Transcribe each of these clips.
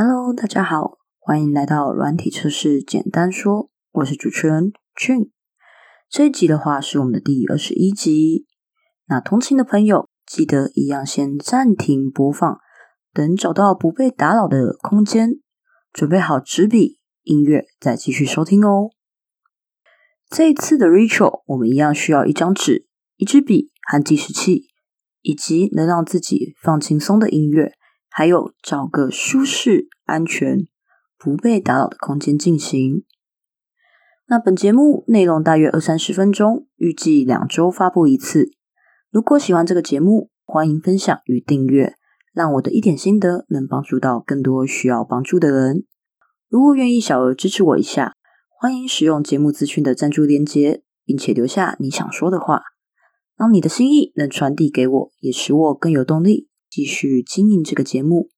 Hello，大家好，欢迎来到软体测试简单说，我是主持人 Jun。这一集的话是我们的第二十一集。那通勤的朋友记得一样先暂停播放，等找到不被打扰的空间，准备好纸笔、音乐，再继续收听哦。这一次的 Ritual，我们一样需要一张纸、一支笔和计时器，以及能让自己放轻松的音乐。还有找个舒适、安全、不被打扰的空间进行。那本节目内容大约二三十分钟，预计两周发布一次。如果喜欢这个节目，欢迎分享与订阅，让我的一点心得能帮助到更多需要帮助的人。如果愿意小额支持我一下，欢迎使用节目资讯的赞助链接，并且留下你想说的话，让你的心意能传递给我，也使我更有动力。继续经营这个节目，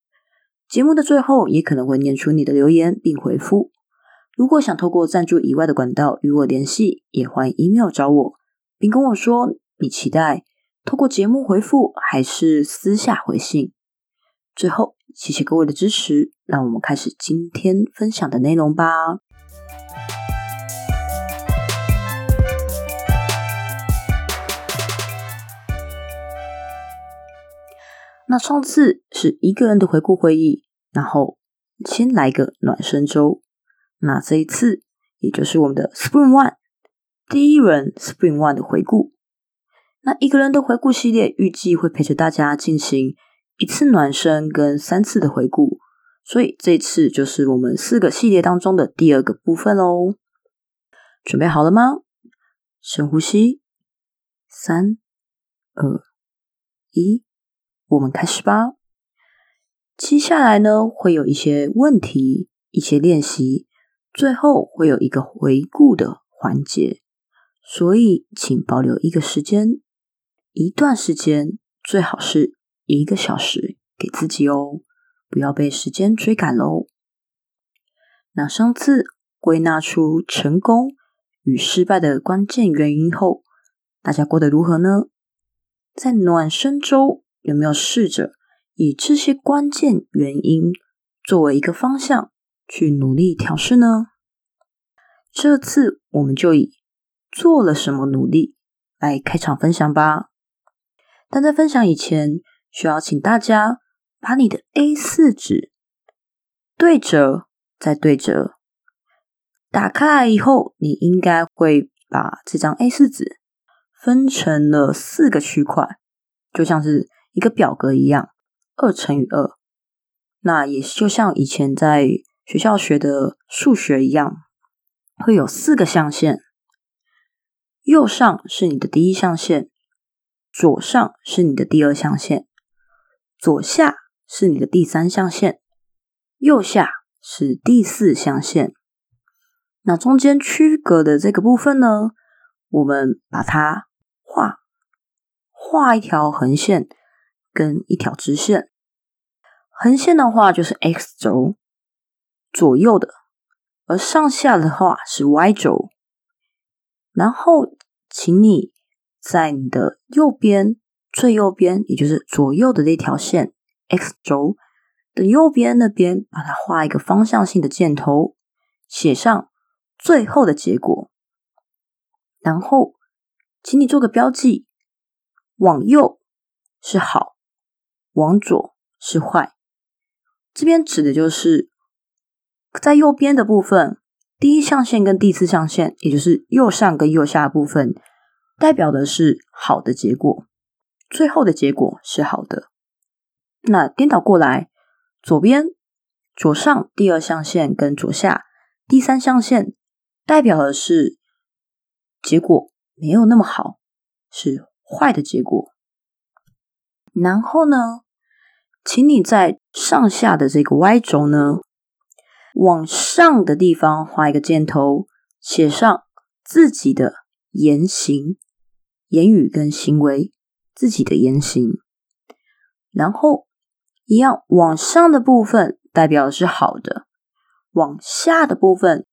节目的最后也可能会念出你的留言并回复。如果想透过赞助以外的管道与我联系，也欢迎 email 找我，并跟我说你期待透过节目回复还是私下回信。最后，谢谢各位的支持，让我们开始今天分享的内容吧。那上次是一个人的回顾会议，然后先来个暖身周。那这一次，也就是我们的 Spring One 第一轮 Spring One 的回顾。那一个人的回顾系列预计会陪着大家进行一次暖身跟三次的回顾，所以这次就是我们四个系列当中的第二个部分喽。准备好了吗？深呼吸，三、二、一。我们开始吧。接下来呢，会有一些问题、一些练习，最后会有一个回顾的环节。所以，请保留一个时间，一段时间，最好是一个小时给自己哦，不要被时间追赶喽。那上次归纳出成功与失败的关键原因后，大家过得如何呢？在暖身周。有没有试着以这些关键原因作为一个方向去努力调试呢？这次我们就以做了什么努力来开场分享吧。但在分享以前，需要请大家把你的 A 四纸对折再对折，打开来以后，你应该会把这张 A 四纸分成了四个区块，就像是。一个表格一样，二乘以二，那也就像以前在学校学的数学一样，会有四个象限。右上是你的第一象限，左上是你的第二象限，左下是你的第三象限，右下是第四象限。那中间区隔的这个部分呢，我们把它画画一条横线。跟一条直线，横线的话就是 x 轴左右的，而上下的话是 y 轴。然后，请你在你的右边最右边，也就是左右的这条线 x 轴的右边那边，把它画一个方向性的箭头，写上最后的结果。然后，请你做个标记，往右是好。往左是坏，这边指的就是在右边的部分，第一象限跟第四象限，也就是右上跟右下部分，代表的是好的结果，最后的结果是好的。那颠倒过来，左边左上第二象限跟左下第三象限，代表的是结果没有那么好，是坏的结果。然后呢，请你在上下的这个 Y 轴呢，往上的地方画一个箭头，写上自己的言行、言语跟行为，自己的言行。然后一样，往上的部分代表的是好的，往下的部分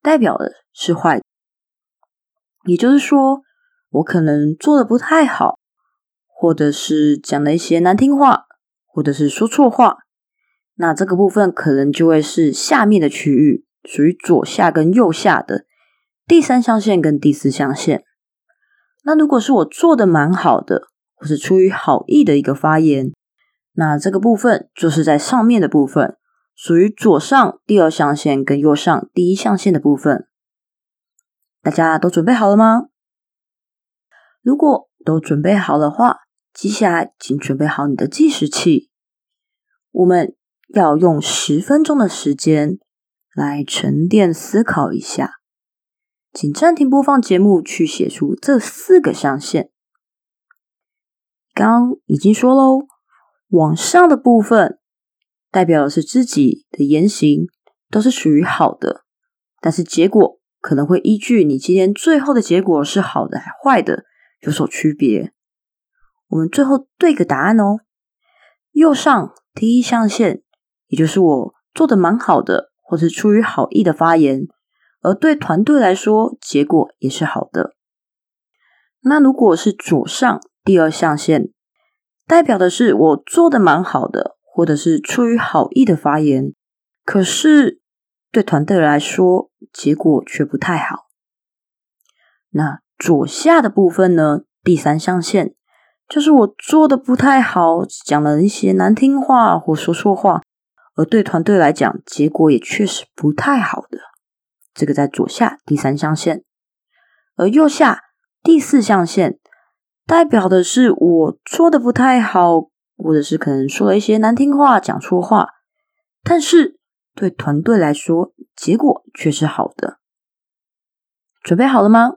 代表的是坏。也就是说，我可能做的不太好。或者是讲了一些难听话，或者是说错话，那这个部分可能就会是下面的区域，属于左下跟右下的第三象限跟第四象限。那如果是我做的蛮好的，或是出于好意的一个发言，那这个部分就是在上面的部分，属于左上第二象限跟右上第一象限的部分。大家都准备好了吗？如果都准备好的话，接下来请准备好你的计时器，我们。要用十分钟的时间来沉淀思考一下，请暂停播放节目，去写出这四个象限。刚已经说喽，往上的部分代表的是自己的言行都是属于好的，但是结果可能会依据你今天最后的结果是好的还坏的有所区别。我们最后对个答案哦。右上第一象限。也就是我做的蛮好的，或是出于好意的发言，而对团队来说，结果也是好的。那如果是左上第二象限，代表的是我做的蛮好的，或者是出于好意的发言，可是对团队来说，结果却不太好。那左下的部分呢？第三象限就是我做的不太好，讲了一些难听话或说错话。而对团队来讲，结果也确实不太好的。这个在左下第三象限，而右下第四象限代表的是我做的不太好，或者是可能说了一些难听话、讲错话，但是对团队来说，结果却是好的。准备好了吗？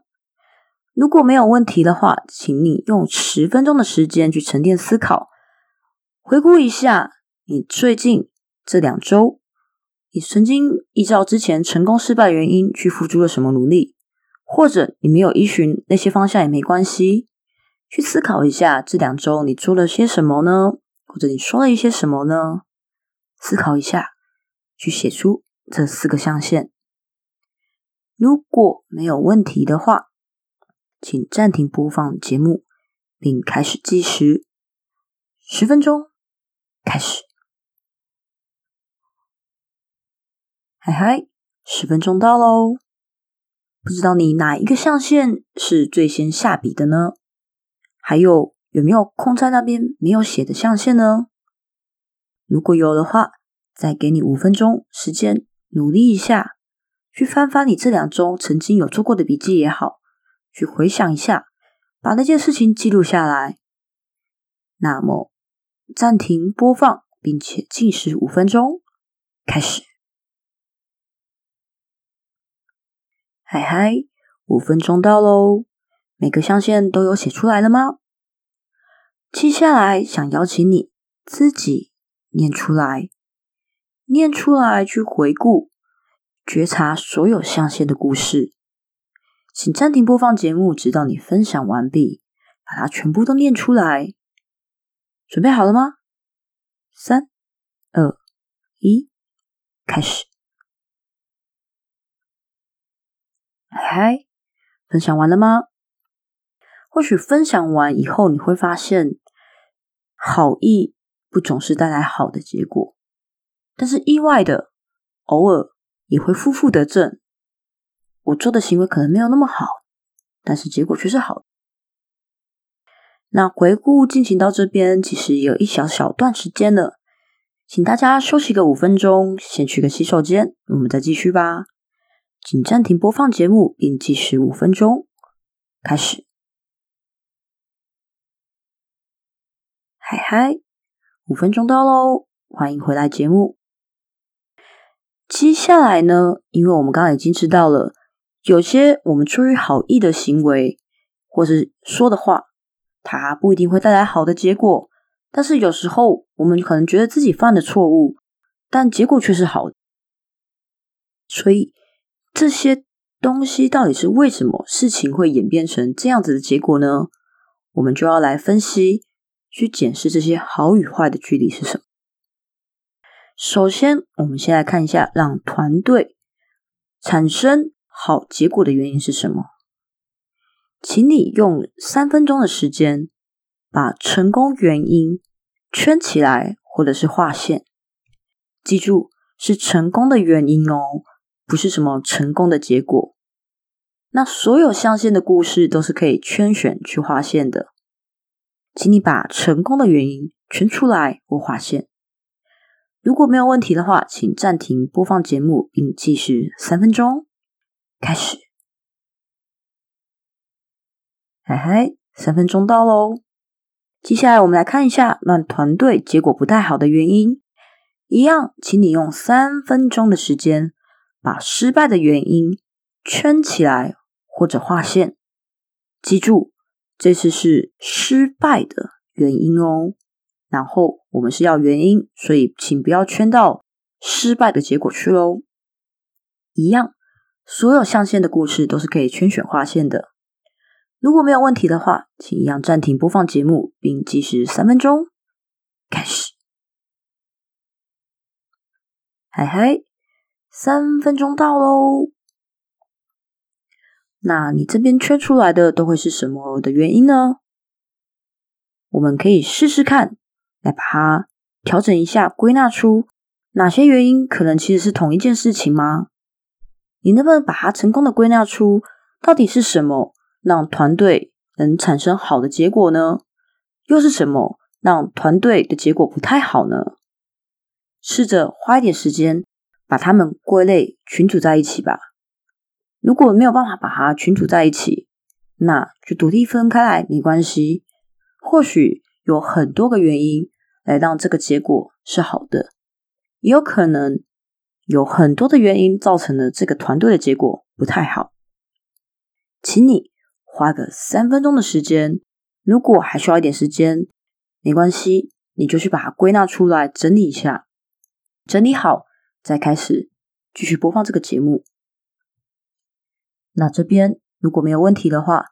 如果没有问题的话，请你用十分钟的时间去沉淀思考，回顾一下你最近。这两周，你曾经依照之前成功失败原因去付出了什么努力，或者你没有依循那些方向也没关系，去思考一下这两周你做了些什么呢？或者你说了一些什么呢？思考一下，去写出这四个象限。如果没有问题的话，请暂停播放节目，并开始计时，十分钟，开始。嗨嗨，十分钟到喽！不知道你哪一个象限是最先下笔的呢？还有有没有空在那边没有写的象限呢？如果有的话，再给你五分钟时间，努力一下，去翻翻你这两周曾经有做过的笔记也好，去回想一下，把那件事情记录下来。那么暂停播放，并且计时五分钟，开始。嗨嗨，五分钟到喽！每个象限都有写出来了吗？接下来想邀请你自己念出来，念出来去回顾、觉察所有象限的故事。请暂停播放节目，直到你分享完毕，把它全部都念出来。准备好了吗？三、二、一，开始。嗨，分享完了吗？或许分享完以后，你会发现，好意不总是带来好的结果，但是意外的，偶尔也会负负得正。我做的行为可能没有那么好，但是结果却是好。那回顾进行到这边，其实有一小小段时间了，请大家休息个五分钟，先去个洗手间，我们再继续吧。请暂停播放节目，并计时五分钟。开始。嗨嗨，五分钟到喽，欢迎回来节目。接下来呢，因为我们刚刚已经知道了，有些我们出于好意的行为，或是说的话，它不一定会带来好的结果。但是有时候，我们可能觉得自己犯的错误，但结果却是好的。所以。这些东西到底是为什么事情会演变成这样子的结果呢？我们就要来分析，去检视这些好与坏的距离是什么。首先，我们先来看一下，让团队产生好结果的原因是什么？请你用三分钟的时间，把成功原因圈起来，或者是划线。记住是成功的原因哦，不是什么成功的结果。那所有象限的故事都是可以圈选去划线的，请你把成功的原因圈出来或划线。如果没有问题的话，请暂停播放节目并计时三分钟。开始，嗨嗨，三分钟到喽。接下来我们来看一下让团队结果不太好的原因。一样，请你用三分钟的时间把失败的原因圈起来或者划线。记住，这次是失败的原因哦。然后我们是要原因，所以请不要圈到失败的结果去喽。一样，所有象限的故事都是可以圈选划线的。如果没有问题的话，请一样暂停播放节目，并计时三分钟。开始，嗨嗨，三分钟到喽。那你这边圈出来的都会是什么的原因呢？我们可以试试看。来把它调整一下，归纳出哪些原因可能其实是同一件事情吗？你能不能把它成功的归纳出到底是什么让团队能产生好的结果呢？又是什么让团队的结果不太好呢？试着花一点时间把它们归类群组在一起吧。如果没有办法把它群组在一起，那就独立分开来没关系。或许有很多个原因。来让这个结果是好的，也有可能有很多的原因造成了这个团队的结果不太好。请你花个三分钟的时间，如果还需要一点时间，没关系，你就去把它归纳出来，整理一下，整理好再开始继续播放这个节目。那这边如果没有问题的话，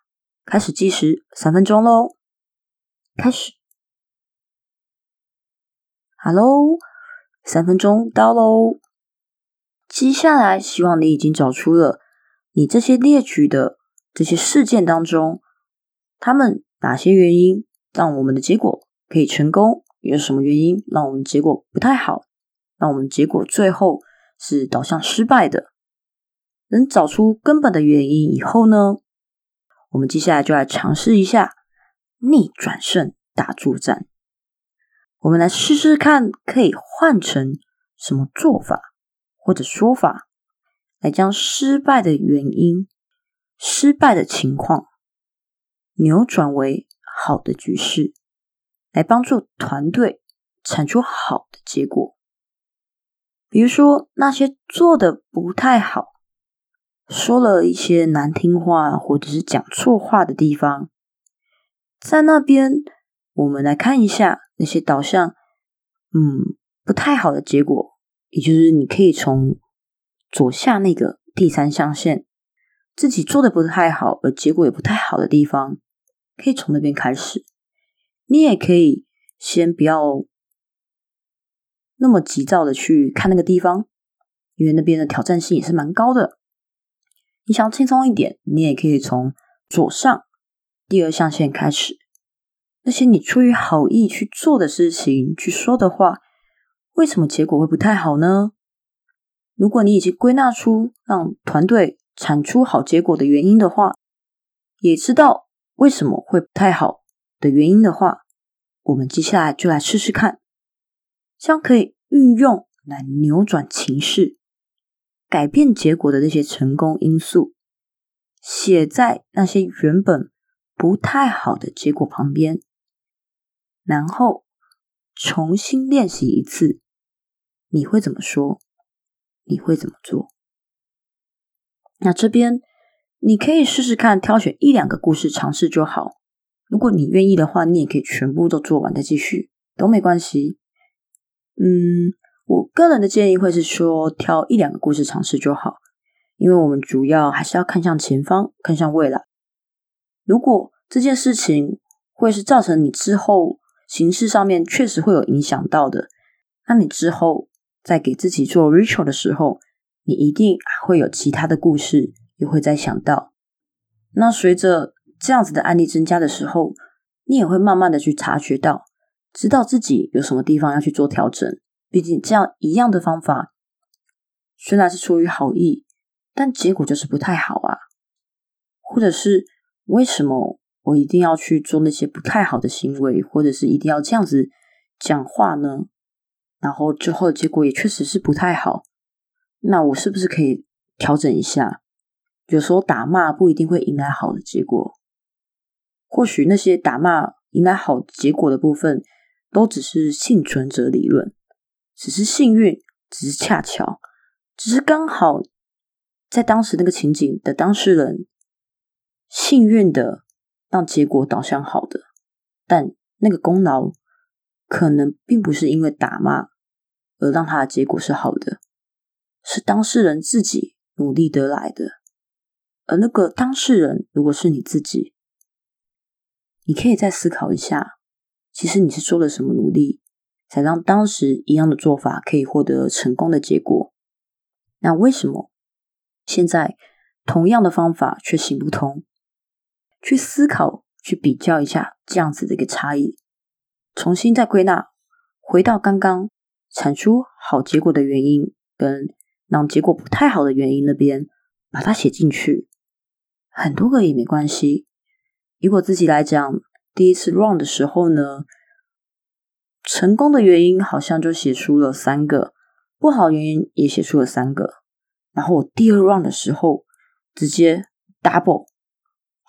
开始计时三分钟喽，开始。Hello，三分钟到喽。接下来，希望你已经找出了你这些列举的这些事件当中，他们哪些原因让我们的结果可以成功？有什么原因让我们结果不太好？让我们结果最后是导向失败的？能找出根本的原因以后呢，我们接下来就来尝试一下逆转胜大作战。我们来试试看，可以换成什么做法或者说法，来将失败的原因、失败的情况扭转为好的局势，来帮助团队产出好的结果。比如说，那些做的不太好、说了一些难听话或者是讲错话的地方，在那边。我们来看一下那些导向嗯不太好的结果，也就是你可以从左下那个第三象限自己做的不太好，而结果也不太好的地方，可以从那边开始。你也可以先不要那么急躁的去看那个地方，因为那边的挑战性也是蛮高的。你想轻松一点，你也可以从左上第二象限开始。那些你出于好意去做的事情、去说的话，为什么结果会不太好呢？如果你已经归纳出让团队产出好结果的原因的话，也知道为什么会不太好的原因的话，我们接下来就来试试看，将可以运用来扭转情势、改变结果的那些成功因素，写在那些原本不太好的结果旁边。然后重新练习一次，你会怎么说？你会怎么做？那这边你可以试试看，挑选一两个故事尝试就好。如果你愿意的话，你也可以全部都做完再继续，都没关系。嗯，我个人的建议会是说，挑一两个故事尝试就好，因为我们主要还是要看向前方，看向未来。如果这件事情会是造成你之后。形式上面确实会有影响到的，那你之后在给自己做 ritual 的时候，你一定会有其他的故事，也会再想到。那随着这样子的案例增加的时候，你也会慢慢的去察觉到，知道自己有什么地方要去做调整，毕竟这样一样的方法，虽然是出于好意，但结果就是不太好啊。或者是为什么我一定要去做那些不太好的行为，或者是一定要这样子讲话呢？然后最后的结果也确实是不太好。那我是不是可以调整一下？有时候打骂不一定会迎来好的结果，或许那些打骂迎来好结果的部分，都只是幸存者理论，只是幸运，只是恰巧，只是刚好在当时那个情景的当事人幸运的让结果导向好的，但那个功劳可能并不是因为打骂而让他的结果是好的，是当事人自己努力得来的。而那个当事人如果是你自己，你可以再思考一下，其实你是做了什么努力，才让当时一样的做法可以获得成功的结果？那为什么现在同样的方法却行不通？去思考，去比较一下这样子的一个差异，重新再归纳，回到刚刚产出好结果的原因，跟让结果不太好的原因那边，把它写进去。很多个也没关系。以我自己来讲，第一次 run 的时候呢，成功的原因好像就写出了三个，不好原因也写出了三个。然后我第二 run 的时候，直接 double，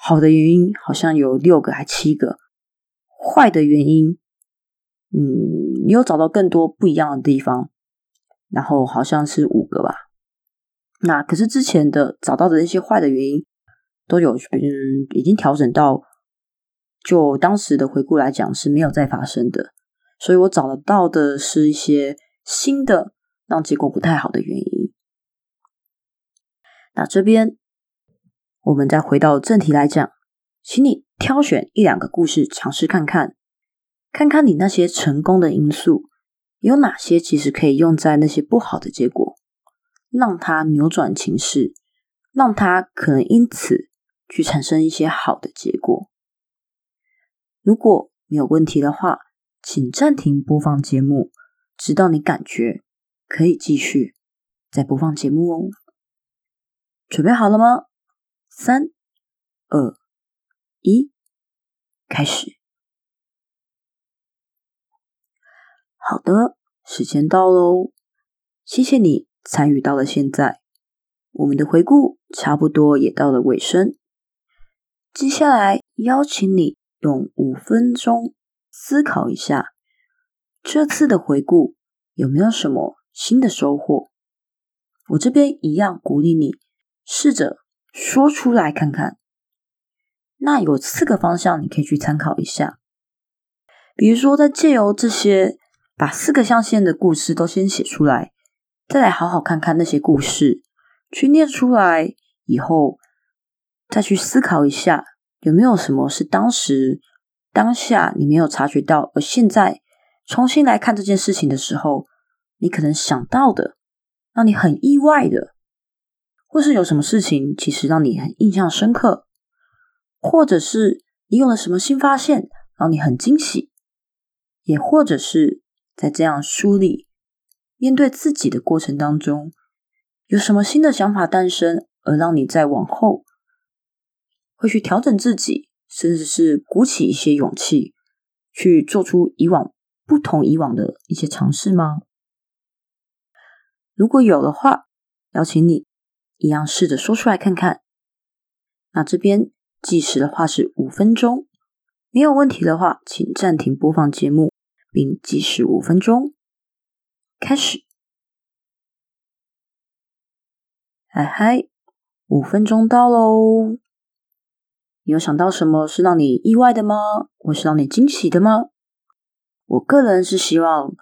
好的原因好像有六个还七个，坏的原因，嗯，你有找到更多不一样的地方，然后好像是五个吧。那可是之前的找到的那些坏的原因。都有，嗯，已经调整到，就当时的回顾来讲是没有再发生的，所以我找得到的是一些新的让结果不太好的原因。那这边我们再回到正题来讲，请你挑选一两个故事尝试看看，看看你那些成功的因素有哪些，其实可以用在那些不好的结果，让它扭转情势，让它可能因此。去产生一些好的结果。如果没有问题的话，请暂停播放节目，直到你感觉可以继续再播放节目哦。准备好了吗？三、二、一，开始。好的，时间到喽。谢谢你参与到了现在，我们的回顾差不多也到了尾声。接下来邀请你用五分钟思考一下，这次的回顾有没有什么新的收获？我这边一样鼓励你试着说出来看看。那有四个方向你可以去参考一下，比如说在借由这些把四个象限的故事都先写出来，再来好好看看那些故事，去念出来以后。再去思考一下，有没有什么是当时当下你没有察觉到，而现在重新来看这件事情的时候，你可能想到的，让你很意外的，或是有什么事情其实让你很印象深刻，或者是你有了什么新发现，让你很惊喜，也或者是在这样梳理面对自己的过程当中，有什么新的想法诞生，而让你在往后。会去调整自己，甚至是鼓起一些勇气，去做出以往不同以往的一些尝试吗？如果有的话，邀请你一样试着说出来看看。那这边计时的话是五分钟，没有问题的话，请暂停播放节目，并计时五分钟。开始，嗨嗨，五分钟到喽。你有想到什么是让你意外的吗？或是让你惊喜的吗？我个人是希望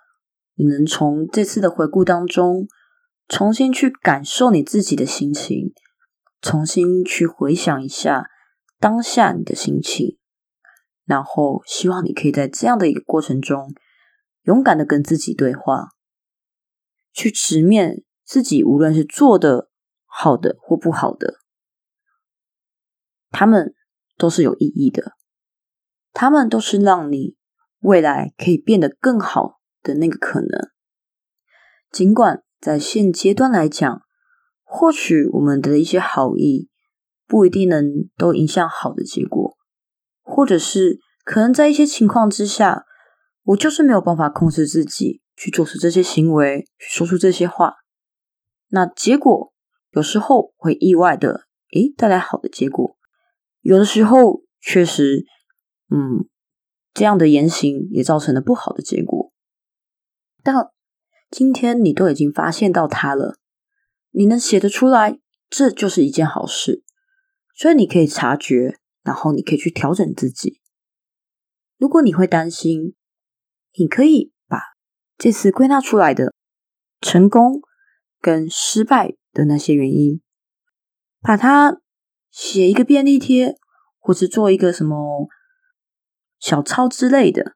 你能从这次的回顾当中，重新去感受你自己的心情，重新去回想一下当下你的心情，然后希望你可以在这样的一个过程中，勇敢的跟自己对话，去直面自己，无论是做的好的或不好的，他们。都是有意义的，他们都是让你未来可以变得更好的那个可能。尽管在现阶段来讲，或许我们的一些好意不一定能都影响好的结果，或者是可能在一些情况之下，我就是没有办法控制自己去做出这些行为，去说出这些话。那结果有时候会意外的，诶，带来好的结果；有的时候确实，嗯，这样的言行也造成了不好的结果。但今天你都已经发现到它了，你能写得出来，这就是一件好事。所以你可以察觉，然后你可以去调整自己。如果你会担心，你可以把这次归纳出来的成功。跟失败的那些原因，把它写一个便利贴，或是做一个什么小抄之类的，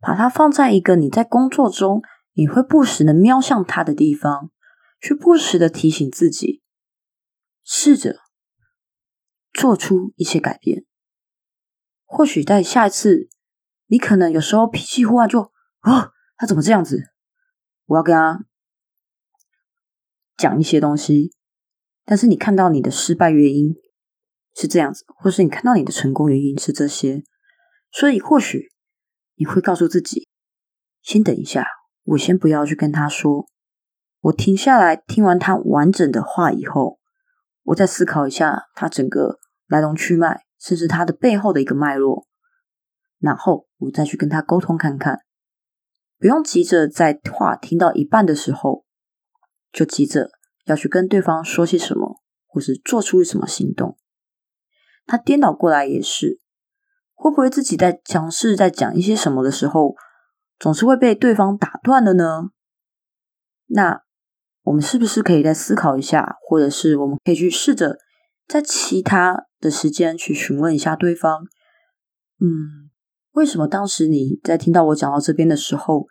把它放在一个你在工作中你会不时的瞄向他的地方，去不时的提醒自己，试着做出一些改变。或许在下一次，你可能有时候脾气忽然就啊，他怎么这样子？我要跟他。讲一些东西，但是你看到你的失败原因是这样子，或是你看到你的成功原因是这些，所以或许你会告诉自己，先等一下，我先不要去跟他说，我停下来听完他完整的话以后，我再思考一下他整个来龙去脉，甚至他的背后的一个脉络，然后我再去跟他沟通看看，不用急着在话听到一半的时候。就急着要去跟对方说些什么，或是做出什么行动。他颠倒过来也是，会不会自己在讲事、在讲一些什么的时候，总是会被对方打断的呢？那我们是不是可以再思考一下，或者是我们可以去试着在其他的时间去询问一下对方？嗯，为什么当时你在听到我讲到这边的时候？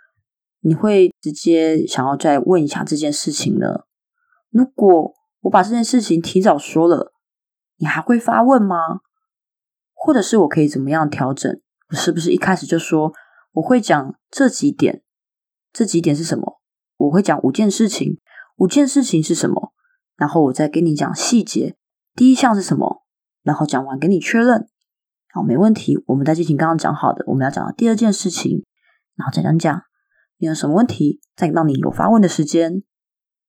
你会直接想要再问一下这件事情呢？如果我把这件事情提早说了，你还会发问吗？或者是我可以怎么样调整？我是不是一开始就说我会讲这几点？这几点是什么？我会讲五件事情，五件事情是什么？然后我再跟你讲细节。第一项是什么？然后讲完给你确认。好，没问题。我们再进行刚刚讲好的，我们要讲的第二件事情，然后再讲讲。你有什么问题？再让你有发问的时间。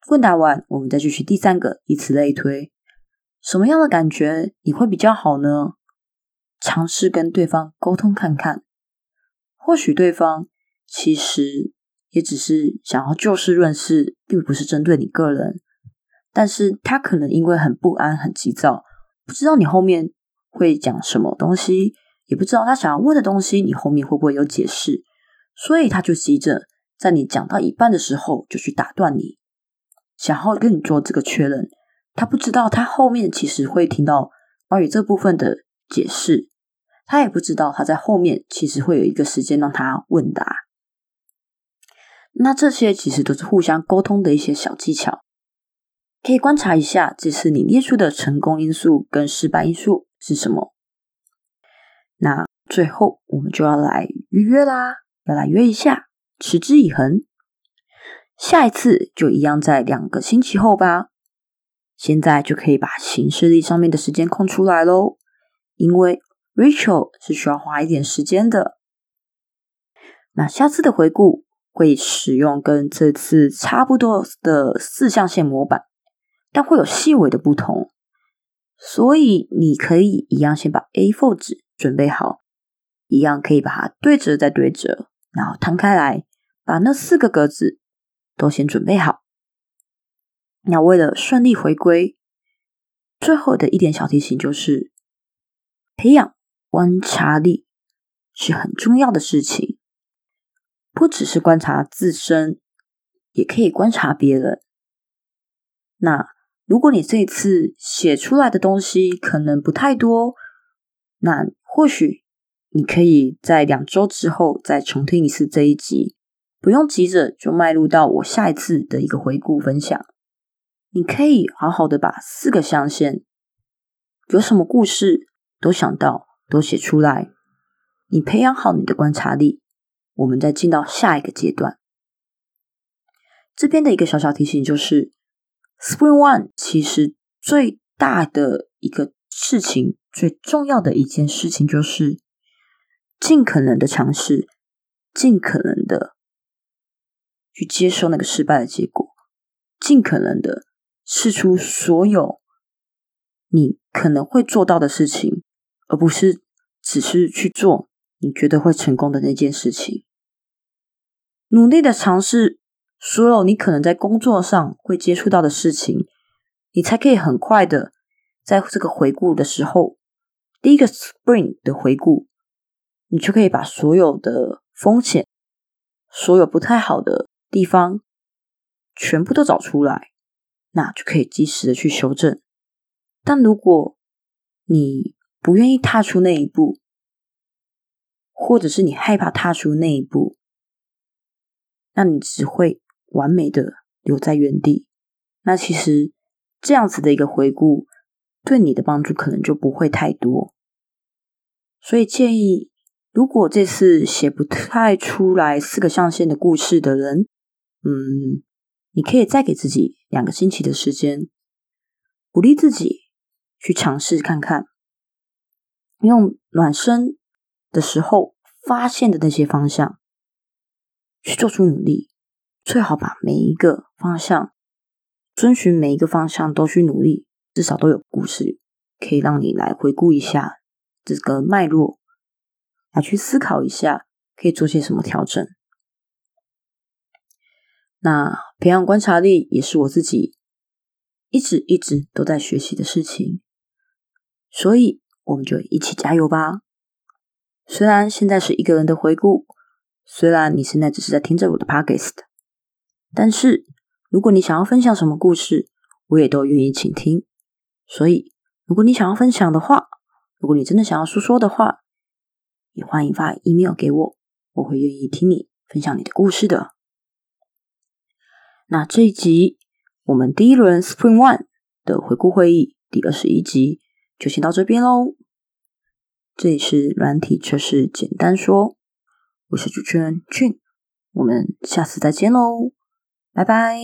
问答完，我们再继续第三个，以此类推。什么样的感觉你会比较好呢？尝试跟对方沟通看看。或许对方其实也只是想要就事论事，并不是针对你个人。但是他可能因为很不安、很急躁，不知道你后面会讲什么东西，也不知道他想要问的东西，你后面会不会有解释，所以他就急着。在你讲到一半的时候，就去打断你，想要跟你做这个确认。他不知道，他后面其实会听到关于这部分的解释。他也不知道，他在后面其实会有一个时间让他问答。那这些其实都是互相沟通的一些小技巧，可以观察一下，这次你列出的成功因素跟失败因素是什么。那最后我们就要来预约啦，要来约一下。持之以恒，下一次就一样在两个星期后吧。现在就可以把行事历上面的时间空出来喽，因为 Rachel 是需要花一点时间的。那下次的回顾会使用跟这次差不多的四象限模板，但会有细微的不同，所以你可以一样先把 A4 纸准备好，一样可以把它对折再对折。然后摊开来，把那四个格子都先准备好。那为了顺利回归，最后的一点小提醒就是，培养观察力是很重要的事情。不只是观察自身，也可以观察别人。那如果你这次写出来的东西可能不太多，那或许。你可以在两周之后再重听一次这一集，不用急着就迈入到我下一次的一个回顾分享。你可以好好的把四个象限，有什么故事都想到，都写出来。你培养好你的观察力，我们再进到下一个阶段。这边的一个小小提醒就是，Spring One 其实最大的一个事情，最重要的一件事情就是尽可能的尝试，尽可能的去接受那个失败的结果，尽可能的试出所有你可能会做到的事情，而不是只是去做你觉得会成功的那件事情，努力的尝试。所有你可能在工作上会接触到的事情，你才可以很快的在这个回顾的时候，第一个 Spring 的回顾，你就可以把所有的风险、所有不太好的地方全部都找出来，那就可以及时的去修正。但如果你不愿意踏出那一步，或者是你害怕踏出那一步，那你只会。完美的留在原地，那其实这样子的一个回顾，对你的帮助可能就不会太多。所以建议，如果这次写不太出来四个象限的故事的人，嗯，你可以再给自己两个星期的时间，鼓励自己去尝试看看，用暖身的时候发现的那些方向去做出努力。最好把每一个方向遵循每一个方向都去努力，至少都有故事可以让你来回顾一下这个脉络，来去思考一下可以做些什么调整。那培养观察力也是我自己一直一直都在学习的事情，所以我们就一起加油吧。虽然现在是一个人的回顾，虽然你现在只是在听着我的 podcast。但是，如果你想要分享什么故事，我也都愿意倾听。所以，如果你想要分享的话，如果你真的想要诉说的话，也欢迎发 email 给我，我会愿意听你分享你的故事的。那这一集我们第一轮 Spring One 的回顾会议第二十一集就先到这边喽。这里是软体测试简单说，我是主持人俊，我们下次再见喽。拜拜。